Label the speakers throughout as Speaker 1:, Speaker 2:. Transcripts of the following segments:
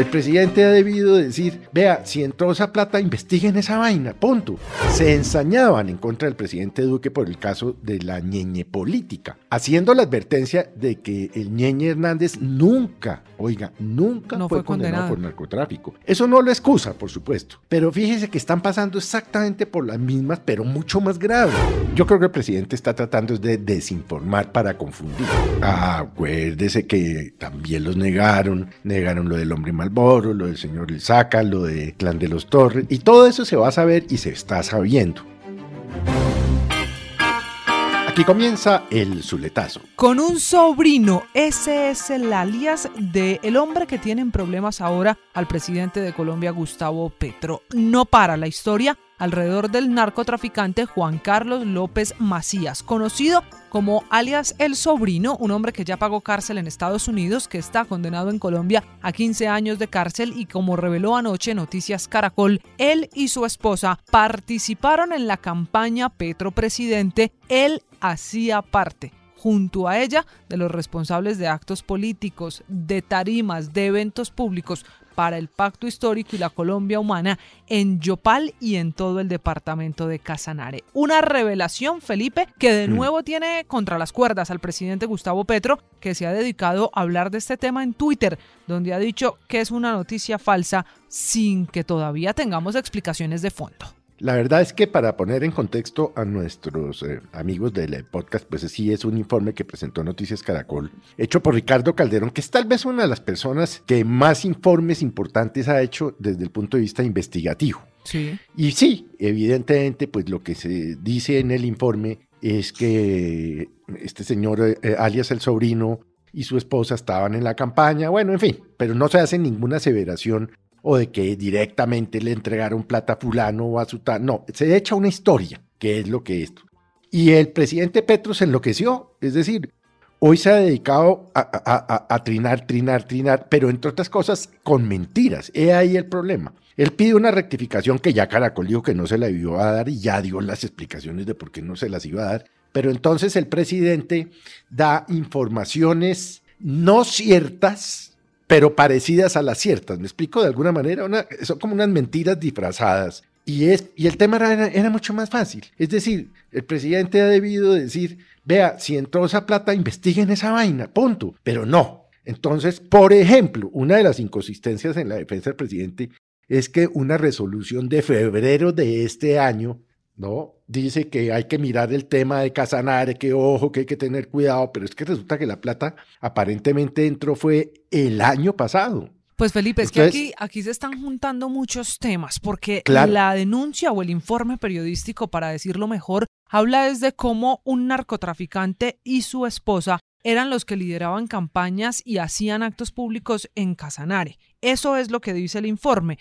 Speaker 1: El presidente ha debido decir, vea, si entró esa plata, investiguen esa vaina, punto. Se ensañaban en contra del presidente Duque por el caso de la ñeñe política, haciendo la advertencia de que el ñeñe Hernández nunca, oiga, nunca
Speaker 2: No
Speaker 1: fue,
Speaker 2: fue
Speaker 1: condenado,
Speaker 2: condenado.
Speaker 1: por narcotráfico. Eso no lo excusa, por supuesto, pero fíjese que están pasando exactamente por las mismas, pero mucho más grave. Yo creo que el presidente está tratando de desinformar para confundir. Ah, acuérdese que también los negaron, negaron lo del hombre Malboro, lo del señor Ilzaca, lo de Clan de los Torres, y todo eso se va a saber y se está sabiendo. Aquí comienza el zuletazo.
Speaker 2: Con un sobrino, ese es el alias del hombre que tienen problemas ahora al presidente de Colombia, Gustavo Petro. No para la historia alrededor del narcotraficante Juan Carlos López Macías, conocido como alias El Sobrino, un hombre que ya pagó cárcel en Estados Unidos, que está condenado en Colombia a 15 años de cárcel y como reveló anoche Noticias Caracol, él y su esposa participaron en la campaña Petro Presidente, él hacía parte junto a ella de los responsables de actos políticos, de tarimas, de eventos públicos para el Pacto Histórico y la Colombia Humana en Yopal y en todo el departamento de Casanare. Una revelación, Felipe, que de nuevo tiene contra las cuerdas al presidente Gustavo Petro, que se ha dedicado a hablar de este tema en Twitter, donde ha dicho que es una noticia falsa sin que todavía tengamos explicaciones de fondo.
Speaker 1: La verdad es que para poner en contexto a nuestros eh, amigos del podcast, pues sí es un informe que presentó Noticias Caracol, hecho por Ricardo Calderón, que es tal vez una de las personas que más informes importantes ha hecho desde el punto de vista investigativo.
Speaker 2: Sí.
Speaker 1: Y sí, evidentemente, pues lo que se dice en el informe es que este señor, eh, alias el sobrino, y su esposa estaban en la campaña, bueno, en fin, pero no se hace ninguna aseveración o de que directamente le entregaron plata a fulano o a su tal. No, se echa una historia, que es lo que es. Y el presidente Petro se enloqueció, es decir, hoy se ha dedicado a- a trinar, trinar, trinar, pero entre otras cosas con mentiras. He ahí el problema. Él pide una rectificación que ya Caracol dijo que no se la iba a dar y ya dio las explicaciones de por qué no se las iba a dar. Pero entonces el presidente da informaciones no ciertas, pero parecidas a las ciertas. ¿Me explico de alguna manera? Una- son como unas mentiras disfrazadas. Y, es, y el tema era, era mucho más fácil. Es decir, el presidente ha debido decir, vea, si entró esa plata, investiguen esa vaina, punto. Pero no. Entonces, por ejemplo, una de las inconsistencias en la defensa del presidente es que una resolución de febrero de este año, ¿no? Dice que hay que mirar el tema de Casanare, que ojo, que hay que tener cuidado, pero es que resulta que la plata aparentemente entró fue el año pasado.
Speaker 2: Pues Felipe, es que aquí, aquí se están juntando muchos temas, porque
Speaker 1: Claro.
Speaker 2: la denuncia o el informe periodístico, para decirlo mejor, habla desde cómo un narcotraficante y su esposa eran los que lideraban campañas y hacían actos públicos en Casanare. Eso es lo que dice el informe.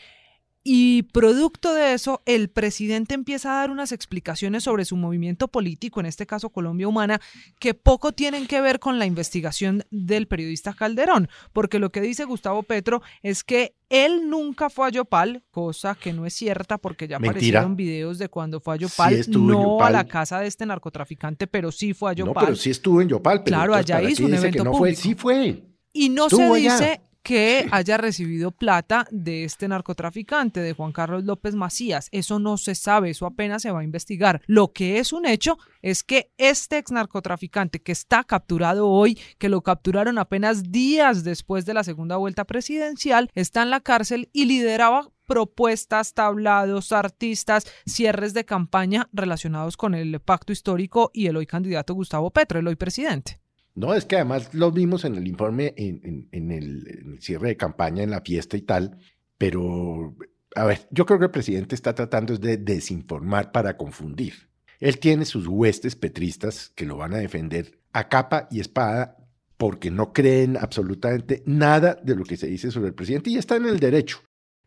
Speaker 2: Y producto de eso, el presidente empieza a dar unas explicaciones sobre su movimiento político, en este caso Colombia Humana, que poco tienen que ver con la investigación del periodista Calderón, porque lo que dice Gustavo Petro es que él nunca fue a Yopal, cosa que no es cierta porque ya
Speaker 1: Mentira.
Speaker 2: aparecieron videos de cuando fue a Yopal,
Speaker 1: en
Speaker 2: no a
Speaker 1: Yopal.
Speaker 2: la casa de este narcotraficante, pero sí fue a
Speaker 1: No,
Speaker 2: Yopal.
Speaker 1: pero sí estuvo en Yopal. Pero
Speaker 2: Claro, allá
Speaker 1: ¿para
Speaker 2: hizo un
Speaker 1: dice
Speaker 2: evento
Speaker 1: que no fue?
Speaker 2: público.
Speaker 1: Sí fue.
Speaker 2: Y no
Speaker 1: Estuvo
Speaker 2: se
Speaker 1: allá.
Speaker 2: Que haya recibido plata de este narcotraficante, de Juan Carlos López Macías. Eso no se sabe, eso apenas se va a investigar. Lo que es un hecho es que este ex narcotraficante que está capturado hoy, que lo capturaron apenas días después de la segunda vuelta presidencial, está en la cárcel y lideraba propuestas, tablados, artistas, cierres de campaña relacionados con el pacto histórico y el hoy candidato Gustavo Petro, el hoy presidente.
Speaker 1: No, es que además lo vimos en el informe, en, el, en el cierre de campaña, en la fiesta y tal, pero, a ver, yo creo que el presidente está tratando de desinformar para confundir. Él tiene sus huestes petristas que lo van a defender a capa y espada porque no creen absolutamente nada de lo que se dice sobre el presidente y está en el derecho.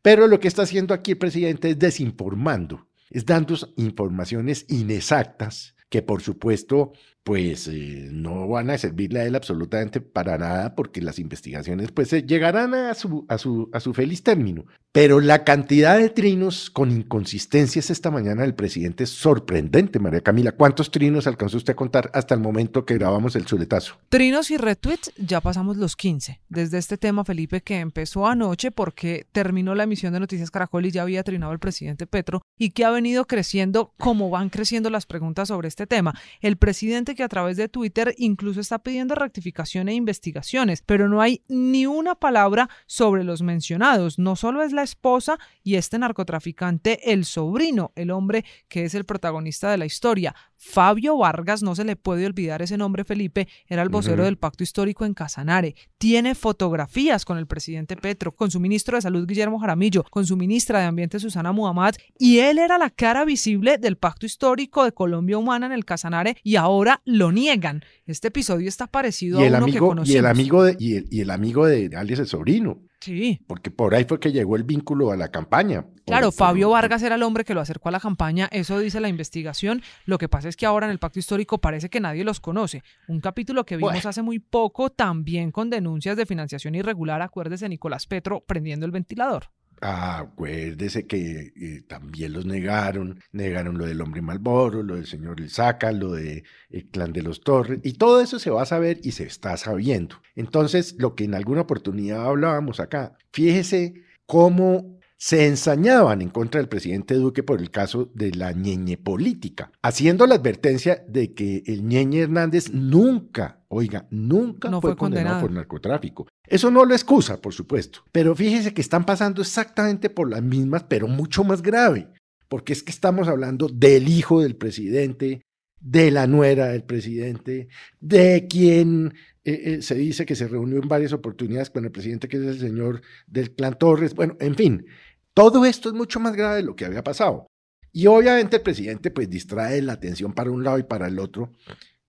Speaker 1: Pero lo que está haciendo aquí el presidente es desinformando, es dando informaciones inexactas que por supuesto pues eh, no van a servirle a él absolutamente para nada porque las investigaciones pues llegarán a su, a, su, a su feliz término. Pero la cantidad de trinos con inconsistencias esta mañana del presidente es sorprendente, María Camila. ¿Cuántos trinos alcanzó usted a contar hasta el momento que grabamos el chuletazo?
Speaker 2: Trinos y retweets, ya pasamos los 15. Desde este tema, Felipe, que empezó anoche porque terminó la emisión de Noticias Caracol y ya había trinado el presidente Petro y que ha venido creciendo como van creciendo las preguntas sobre este tema. El presidente que a través de Twitter incluso está pidiendo rectificación e investigaciones, pero no hay ni una palabra sobre los mencionados. No solo es la esposa y este narcotraficante, el sobrino, el hombre que es el protagonista de la historia. Fabio Vargas, no se le puede olvidar ese nombre, Felipe, era el vocero del pacto histórico en Casanare. Tiene fotografías con el presidente Petro, con su ministro de Salud, Guillermo Jaramillo, con su ministra de Ambiente, Susana Muhammad, y él era la cara visible del pacto histórico de Colombia Humana en el Casanare y ahora lo niegan. Este episodio está parecido
Speaker 1: y
Speaker 2: a
Speaker 1: el
Speaker 2: uno
Speaker 1: amigo,
Speaker 2: que conocemos.
Speaker 1: Y el amigo de, y el, y el amigo de alias el sobrino.
Speaker 2: Sí.
Speaker 1: Porque por ahí fue que llegó el vínculo a la campaña.
Speaker 2: Claro,
Speaker 1: Por-
Speaker 2: Fabio
Speaker 1: por-
Speaker 2: Vargas era el hombre que lo acercó a la campaña, eso dice la investigación. Lo que pasa es que ahora en el pacto histórico parece que nadie los conoce. Un capítulo que vimos
Speaker 1: Bueno.
Speaker 2: hace muy poco también con denuncias de financiación irregular, acuérdese Nicolás Petro prendiendo el ventilador.
Speaker 1: Acuérdese que eh, también los negaron, negaron lo del hombre Malboro, lo del señor El lo del clan de los Torres, y todo eso se va a saber y se está sabiendo. Entonces, lo que en alguna oportunidad hablábamos acá, fíjese cómo se ensañaban en contra del presidente Duque por el caso de la ñeñe política, haciendo la advertencia de que el ñeñe Hernández nunca, oiga, nunca
Speaker 2: No
Speaker 1: fue,
Speaker 2: fue
Speaker 1: condenado
Speaker 2: condenado.
Speaker 1: por narcotráfico. Eso no lo excusa, por supuesto, pero fíjese que están pasando exactamente por las mismas, pero mucho más grave, porque es que estamos hablando del hijo del presidente, de la nuera del presidente, de quien eh, eh, se dice que se reunió en varias oportunidades con el presidente, que es el señor del clan Torres, bueno, en fin, todo esto es mucho más grave de lo que había pasado. Y obviamente el presidente pues distrae la atención para un lado y para el otro,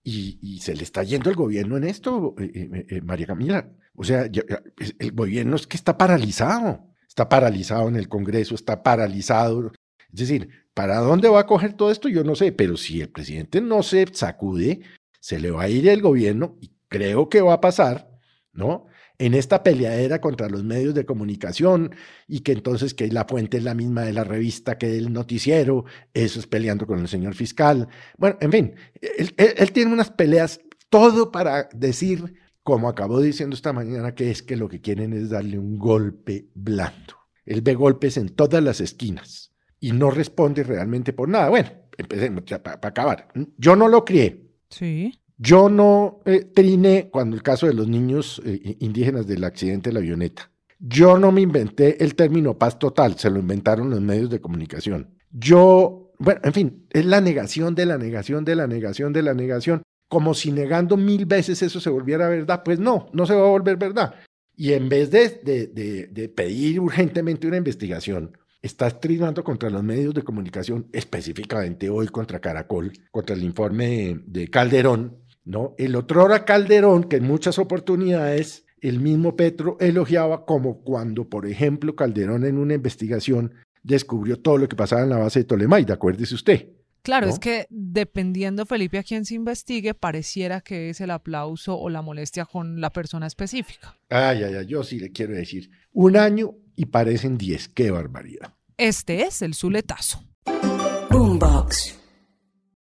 Speaker 1: y, se le está yendo el gobierno en esto, eh, eh, eh, María Camila. O sea, el gobierno es que está paralizado, está paralizado en el Congreso, está paralizado. Es decir, ¿para dónde va a coger todo esto? Yo no sé, pero si el presidente no se sacude, se le va a ir el gobierno y creo que va a pasar, ¿no? En esta peleadera contra los medios de comunicación y que entonces que la fuente es la misma de la revista que del noticiero, eso es peleando con el señor fiscal. Bueno, en fin, él, tiene unas peleas, todo para decir, como acabó diciendo esta mañana, que es que lo que quieren es darle un golpe blando. Él ve golpes en todas las esquinas y no responde realmente por nada. Bueno, empecemos ya para acabar. Yo no lo crié.
Speaker 2: Sí.
Speaker 1: Yo no eh, triné cuando el caso de los niños eh, indígenas del accidente de la avioneta. Yo no me inventé el término paz total, se lo inventaron los medios de comunicación. Yo, bueno, en fin, es la negación de la negación de la negación de la negación, como si negando mil veces eso se volviera verdad. Pues no, no se va a volver verdad. Y en vez de, de, de, de pedir urgentemente una investigación, estás trinando contra los medios de comunicación, específicamente hoy contra Caracol, contra el informe de, de Calderón, ¿no? El otro era Calderón, que en muchas oportunidades el mismo Petro elogiaba, como cuando, por ejemplo, Calderón en una investigación descubrió todo lo que pasaba en la base de Tolemaida, acuérdese usted.
Speaker 2: Claro,
Speaker 1: ¿no?
Speaker 2: es que dependiendo, Felipe, a quién se investigue, pareciera que es el aplauso o la molestia con la persona específica.
Speaker 1: Ay, ay, ay, yo sí le quiero decir, un año y parecen diez, qué barbaridad.
Speaker 2: Este es el Zuletazo.
Speaker 3: Boombox.